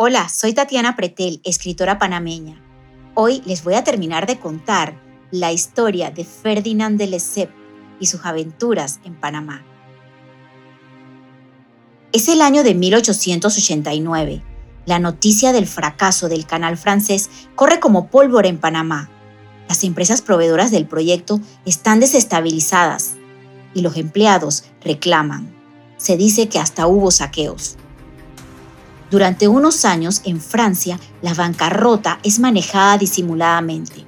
Hola, soy Tatiana Pretel, escritora panameña. Hoy les voy a terminar de contar la historia de Ferdinand de Lesseps y sus aventuras en Panamá. Es el año de 1889. La noticia del fracaso del canal francés corre como pólvora en Panamá. Las empresas proveedoras del proyecto están desestabilizadas y los empleados reclaman. Se dice que hasta hubo saqueos. Durante unos años en Francia, la bancarrota es manejada disimuladamente.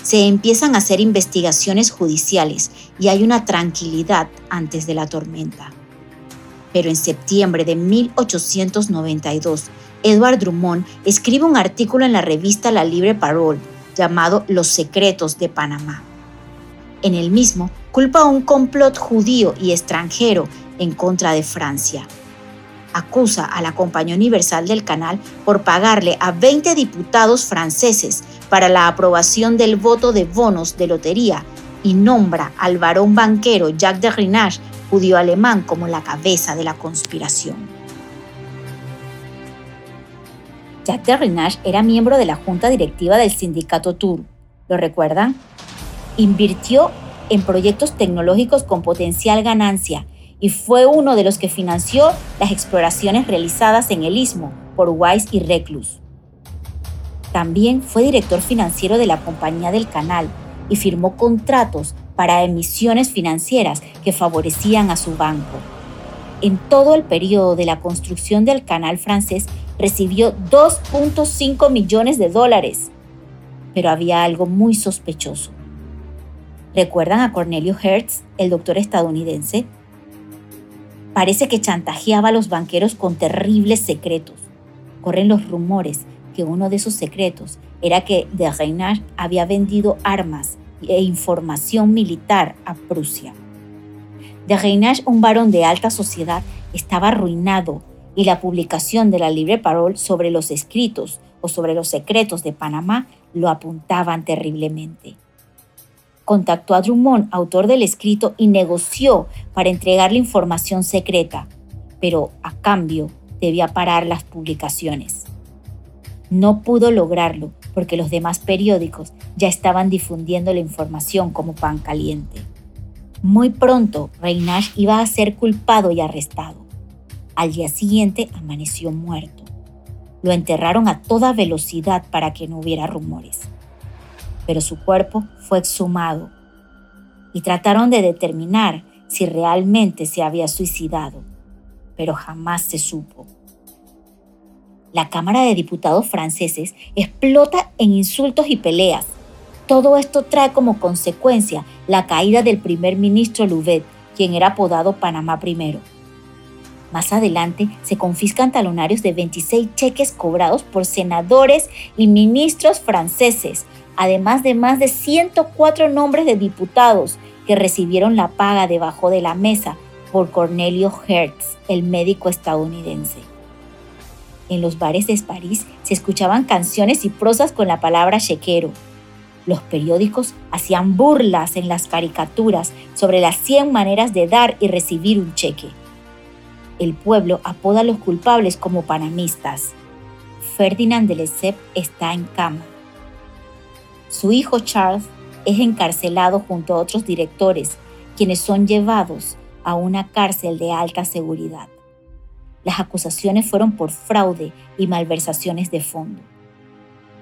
Se empiezan a hacer investigaciones judiciales y hay una tranquilidad antes de la tormenta. Pero en septiembre de 1892, Edward Drummond escribe un artículo en la revista La Libre Parole llamado Los secretos de Panamá. En el mismo, culpa un complot judío y extranjero en contra de Francia acusa a la Compañía Universal del Canal por pagarle a 20 diputados franceses para la aprobación del voto de bonos de lotería y nombra al varón banquero Jacques de Rinage, judío alemán, como la cabeza de la conspiración. Jacques de Rinage era miembro de la junta directiva del sindicato Tour. ¿Lo recuerdan? Invirtió en proyectos tecnológicos con potencial ganancia y fue uno de los que financió las exploraciones realizadas en el istmo por Weiss y Reclus. También fue director financiero de la Compañía del Canal y firmó contratos para emisiones financieras que favorecían a su banco. En todo el periodo de la construcción del canal francés recibió 2.5 millones de dólares. Pero había algo muy sospechoso. ¿Recuerdan a Cornelio Hertz, el doctor estadounidense? Parece que chantajeaba a los banqueros con terribles secretos. Corren los rumores que uno de esos secretos era que de Reinach había vendido armas e información militar a Prusia. De Reinach, un varón de alta sociedad, estaba arruinado y la publicación de la Libre Parole sobre los escritos o sobre los secretos de Panamá lo apuntaban terriblemente contactó a Drummond, autor del escrito, y negoció para entregarle información secreta, pero a cambio debía parar las publicaciones. No pudo lograrlo porque los demás periódicos ya estaban difundiendo la información como pan caliente. Muy pronto, Reinash iba a ser culpado y arrestado. Al día siguiente amaneció muerto. Lo enterraron a toda velocidad para que no hubiera rumores pero su cuerpo fue exhumado y trataron de determinar si realmente se había suicidado, pero jamás se supo. La Cámara de Diputados franceses explota en insultos y peleas. Todo esto trae como consecuencia la caída del primer ministro Louvet, quien era apodado Panamá I. Más adelante se confiscan talonarios de 26 cheques cobrados por senadores y ministros franceses, además de más de 104 nombres de diputados que recibieron la paga debajo de la mesa por Cornelio Hertz, el médico estadounidense. En los bares de París se escuchaban canciones y prosas con la palabra chequero. Los periódicos hacían burlas en las caricaturas sobre las 100 maneras de dar y recibir un cheque. El pueblo apoda a los culpables como panamistas. Ferdinand de Lesseps está en cama. Su hijo Charles es encarcelado junto a otros directores, quienes son llevados a una cárcel de alta seguridad. Las acusaciones fueron por fraude y malversaciones de fondo.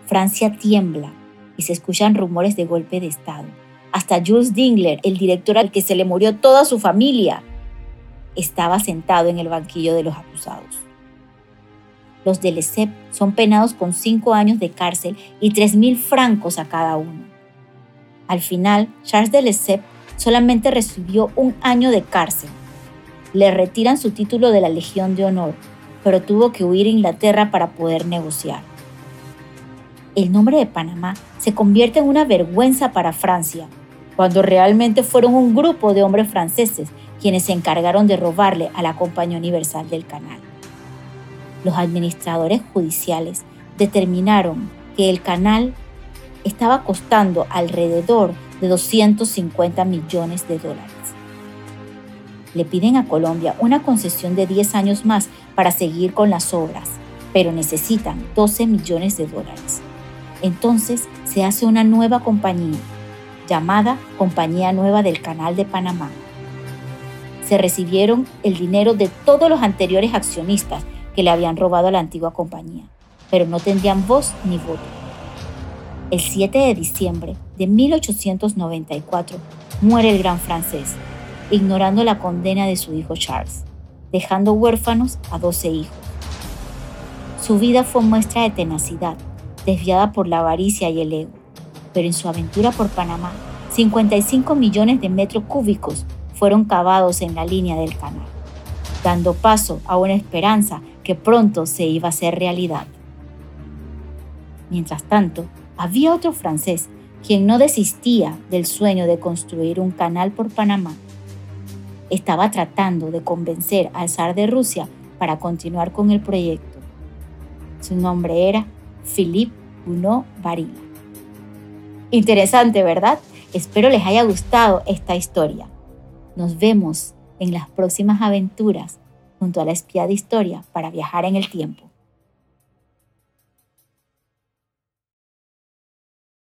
Francia tiembla y se escuchan rumores de golpe de Estado. Hasta Jules Dingler, el director al que se le murió toda su familia, estaba sentado en el banquillo de los acusados. Los de Lesseps son penados con cinco años de cárcel y tres mil francos a cada uno. Al final, Charles de Lesseps solamente recibió un año de cárcel. Le retiran su título de la Legión de Honor, pero tuvo que huir a Inglaterra para poder negociar. El nombre de Panamá se convierte en una vergüenza para Francia, cuando realmente fueron un grupo de hombres franceses quienes se encargaron de robarle a la Compañía Universal del Canal los administradores judiciales determinaron que el canal estaba costando alrededor de 250 millones de dólares. Le piden a Colombia una concesión de 10 años más para seguir con las obras, pero necesitan 12 millones de dólares. Entonces se hace una nueva compañía, llamada Compañía Nueva del Canal de Panamá. Se recibieron el dinero de todos los anteriores accionistas que le habían robado a la antigua compañía, pero no tendrían voz ni voto. El 7 de diciembre de 1894 muere el gran francés, ignorando la condena de su hijo Charles, dejando huérfanos a 12 hijos. Su vida fue muestra de tenacidad, desviada por la avaricia y el ego, pero en su aventura por Panamá, 55 millones de metros cúbicos fueron cavados en la línea del canal, dando paso a una esperanza que pronto se iba a hacer realidad. Mientras tanto, había otro francés quien no desistía del sueño de construir un canal por Panamá. Estaba tratando de convencer al zar de Rusia para continuar con el proyecto. Su nombre era Philippe Gounod Varila. Interesante, ¿verdad? Espero les haya gustado esta historia. Nos vemos en las próximas aventuras junto a la espía de historia para viajar en el tiempo.